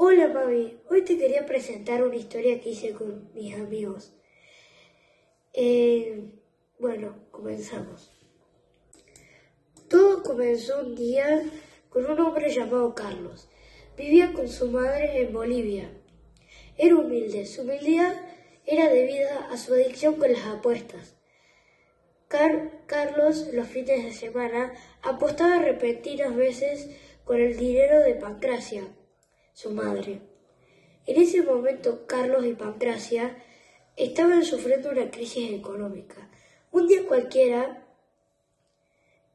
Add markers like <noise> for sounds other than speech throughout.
Hola mami, hoy te quería presentar una historia que hice con mis amigos. Eh, bueno, comenzamos. Todo comenzó un día con un hombre llamado Carlos. Vivía con su madre en Bolivia. Era humilde. Su humildad era debida a su adicción con las apuestas. Carlos los fines de semana apostaba repentinas veces con el dinero de Pancracia, su madre. En ese momento Carlos y Pancracia estaban sufriendo una crisis económica. Un día cualquiera,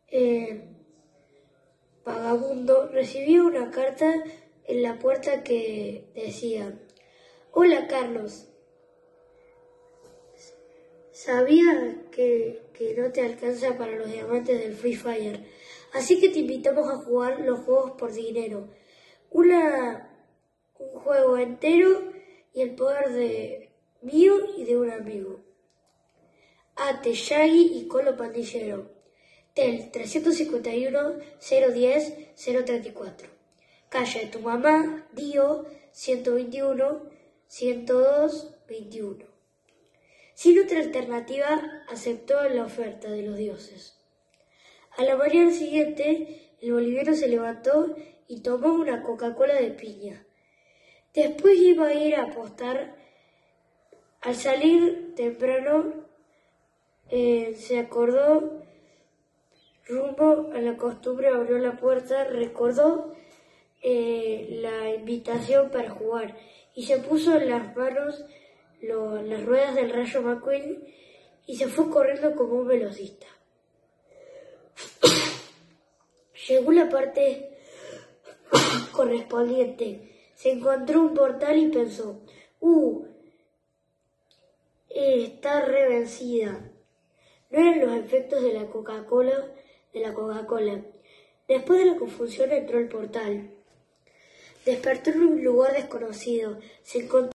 eh, Vagabundo recibió una carta en la puerta que decía, Hola Carlos, sabía que, que no te alcanza para los diamantes del Free Fire, así que te invitamos a jugar los juegos por dinero. Una, un juego entero y el poder de mío y de un amigo. Ate, Shaggy y Colo Pandillero. Tel 351 010 034. Calle de tu mamá, Dio 121 102 21. Sin otra alternativa, aceptó la oferta de los dioses. A la mañana siguiente, el boliviano se levantó y tomó una Coca-Cola de piña. Después iba a ir a apostar. Al salir temprano, eh, se acordó rumbo a la costumbre, abrió la puerta, recordó eh, la invitación para jugar y se puso en las manos las ruedas del rayo McQueen y se fue corriendo como un velocista. <coughs> Llegó la parte <coughs> correspondiente. Se encontró un portal y pensó, ¡uh! Está revencida. No eran los efectos de la Coca-Cola, de la Coca-Cola. Después de la confusión entró el portal. Despertó en un lugar desconocido. Se encontró...